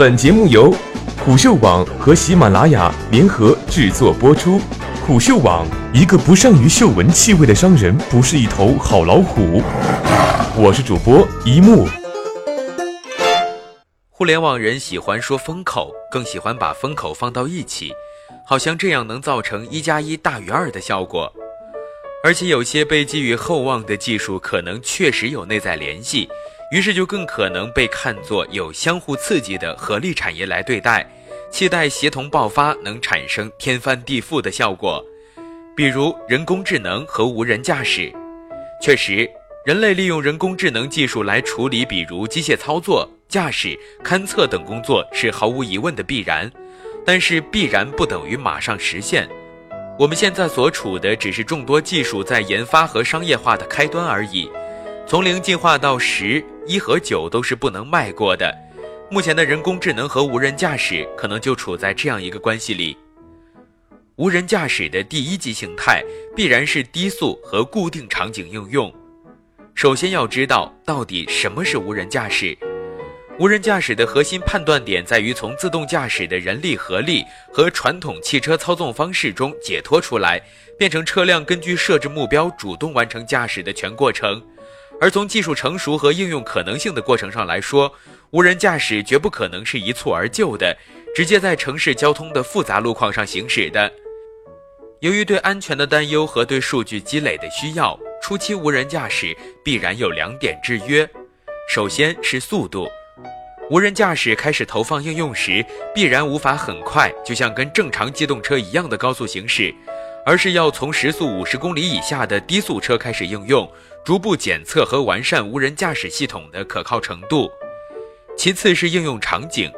本节目由虎嗅网和喜马拉雅联合制作播出。虎嗅网：一个不善于嗅闻气味的商人，不是一头好老虎。我是主播一木。互联网人喜欢说风口，更喜欢把风口放到一起，好像这样能造成一加一大于二的效果。而且有些被寄予厚望的技术，可能确实有内在联系，于是就更可能被看作有相互刺激的合力产业来对待，期待协同爆发能产生天翻地覆的效果。比如人工智能和无人驾驶，确实，人类利用人工智能技术来处理，比如机械操作、驾驶、勘测等工作是毫无疑问的必然，但是必然不等于马上实现。我们现在所处的只是众多技术在研发和商业化的开端而已，从零进化到十一和九都是不能迈过的。目前的人工智能和无人驾驶可能就处在这样一个关系里。无人驾驶的第一级形态必然是低速和固定场景应用。首先要知道到底什么是无人驾驶。无人驾驶的核心判断点在于从自动驾驶的人力合力和传统汽车操纵方式中解脱出来，变成车辆根据设置目标主动完成驾驶的全过程。而从技术成熟和应用可能性的过程上来说，无人驾驶绝不可能是一蹴而就的，直接在城市交通的复杂路况上行驶的。由于对安全的担忧和对数据积累的需要，初期无人驾驶必然有两点制约，首先是速度。无人驾驶开始投放应用时，必然无法很快，就像跟正常机动车一样的高速行驶，而是要从时速五十公里以下的低速车开始应用，逐步检测和完善无人驾驶系统的可靠程度。其次是应用场景，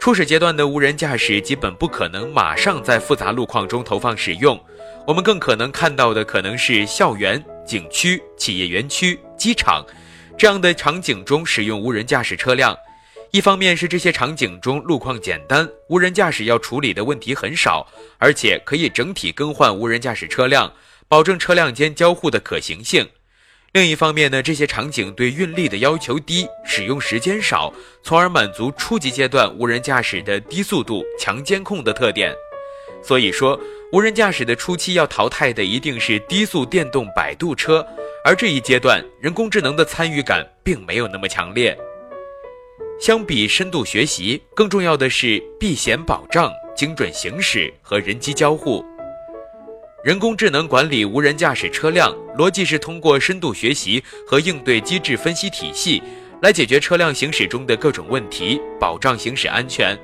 初始阶段的无人驾驶基本不可能马上在复杂路况中投放使用，我们更可能看到的可能是校园、景区、企业园区、机场这样的场景中使用无人驾驶车辆。一方面是这些场景中路况简单，无人驾驶要处理的问题很少，而且可以整体更换无人驾驶车辆，保证车辆间交互的可行性。另一方面呢，这些场景对运力的要求低，使用时间少，从而满足初级阶段无人驾驶的低速度、强监控的特点。所以说，无人驾驶的初期要淘汰的一定是低速电动摆渡车，而这一阶段人工智能的参与感并没有那么强烈。相比深度学习，更重要的是避险保障、精准行驶和人机交互。人工智能管理无人驾驶车辆，逻辑是通过深度学习和应对机制分析体系来解决车辆行驶中的各种问题，保障行驶安全。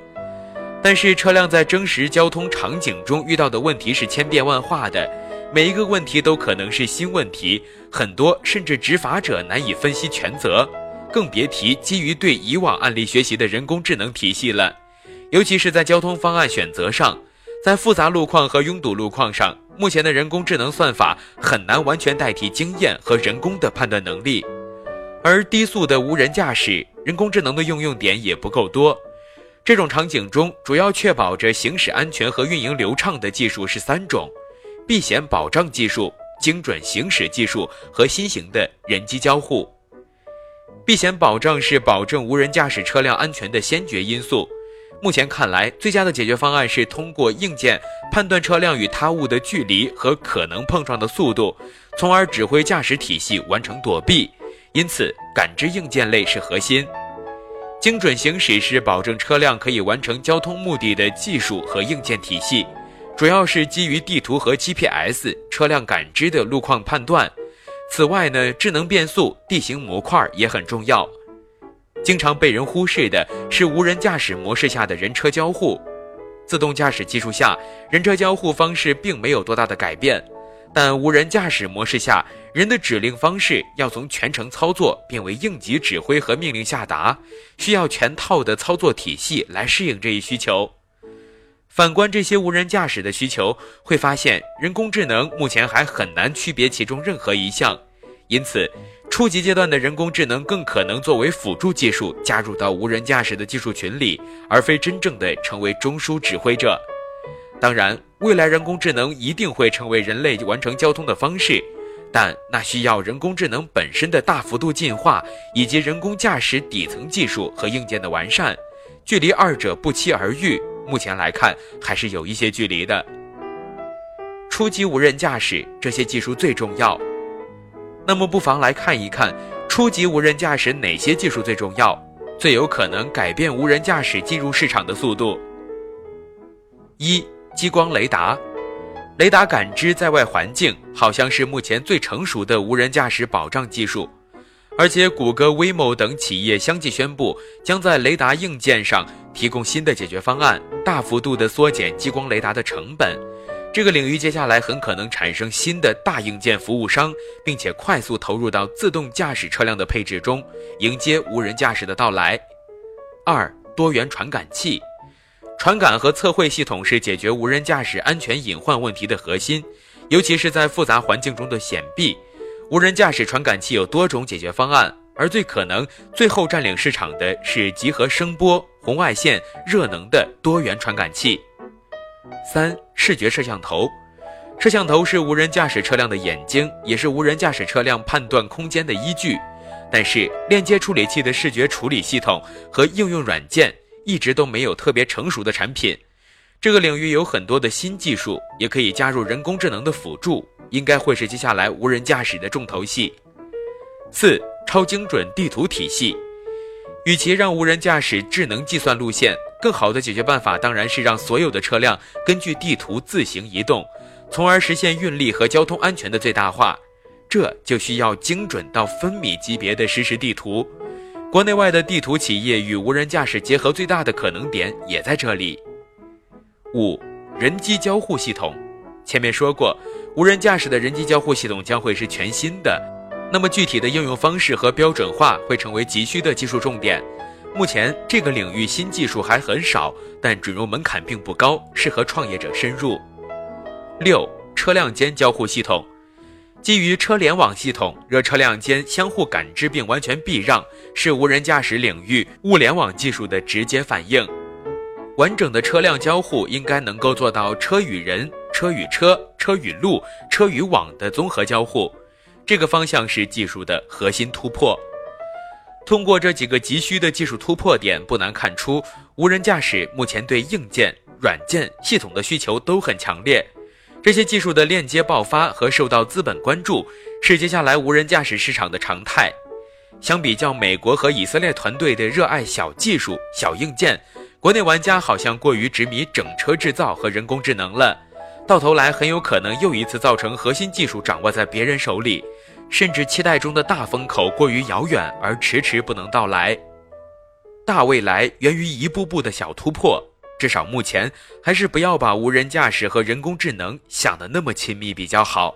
但是，车辆在真实交通场景中遇到的问题是千变万化的，每一个问题都可能是新问题，很多甚至执法者难以分析全责。更别提基于对以往案例学习的人工智能体系了，尤其是在交通方案选择上，在复杂路况和拥堵路况上，目前的人工智能算法很难完全代替经验和人工的判断能力。而低速的无人驾驶，人工智能的应用点也不够多。这种场景中，主要确保着行驶安全和运营流畅的技术是三种：避险保障技术、精准行驶技术和新型的人机交互。避险保障是保证无人驾驶车辆安全的先决因素。目前看来，最佳的解决方案是通过硬件判断车辆与他物的距离和可能碰撞的速度，从而指挥驾驶体系完成躲避。因此，感知硬件类是核心。精准行驶是保证车辆可以完成交通目的的技术和硬件体系，主要是基于地图和 GPS 车辆感知的路况判断。此外呢，智能变速、地形模块也很重要。经常被人忽视的是无人驾驶模式下的人车交互。自动驾驶技术下，人车交互方式并没有多大的改变，但无人驾驶模式下，人的指令方式要从全程操作变为应急指挥和命令下达，需要全套的操作体系来适应这一需求。反观这些无人驾驶的需求，会发现人工智能目前还很难区别其中任何一项，因此初级阶段的人工智能更可能作为辅助技术加入到无人驾驶的技术群里，而非真正的成为中枢指挥者。当然，未来人工智能一定会成为人类完成交通的方式，但那需要人工智能本身的大幅度进化，以及人工驾驶底层技术和硬件的完善。距离二者不期而遇，目前来看还是有一些距离的。初级无人驾驶这些技术最重要，那么不妨来看一看初级无人驾驶哪些技术最重要，最有可能改变无人驾驶进入市场的速度。一、激光雷达。雷达感知在外环境，好像是目前最成熟的无人驾驶保障技术。而且，谷歌、Waymo 等企业相继宣布，将在雷达硬件上提供新的解决方案，大幅度地缩减激光雷达的成本。这个领域接下来很可能产生新的大硬件服务商，并且快速投入到自动驾驶车辆的配置中，迎接无人驾驶的到来。二、多元传感器。传感和测绘系统是解决无人驾驶安全隐患问题的核心，尤其是在复杂环境中的显避。无人驾驶传感器有多种解决方案，而最可能最后占领市场的是集合声波、红外线、热能的多元传感器。三、视觉摄像头。摄像头是无人驾驶车辆的眼睛，也是无人驾驶车辆判断空间的依据。但是，链接处理器的视觉处理系统和应用软件。一直都没有特别成熟的产品，这个领域有很多的新技术，也可以加入人工智能的辅助，应该会是接下来无人驾驶的重头戏。四、超精准地图体系，与其让无人驾驶智能计算路线，更好的解决办法当然是让所有的车辆根据地图自行移动，从而实现运力和交通安全的最大化。这就需要精准到分米级别的实时地图。国内外的地图企业与无人驾驶结合最大的可能点也在这里。五、人机交互系统，前面说过，无人驾驶的人机交互系统将会是全新的，那么具体的应用方式和标准化会成为急需的技术重点。目前这个领域新技术还很少，但准入门槛并不高，适合创业者深入。六、车辆间交互系统。基于车联网系统，热车辆间相互感知并完全避让，是无人驾驶领域物联网技术的直接反应。完整的车辆交互应该能够做到车与人、车与车、车与路、车与网的综合交互。这个方向是技术的核心突破。通过这几个急需的技术突破点，不难看出，无人驾驶目前对硬件、软件、系统的需求都很强烈。这些技术的链接爆发和受到资本关注，是接下来无人驾驶市场的常态。相比较美国和以色列团队的热爱小技术、小硬件，国内玩家好像过于执迷整车制造和人工智能了，到头来很有可能又一次造成核心技术掌握在别人手里，甚至期待中的大风口过于遥远而迟迟不能到来。大未来源于一步步的小突破。至少目前还是不要把无人驾驶和人工智能想的那么亲密比较好。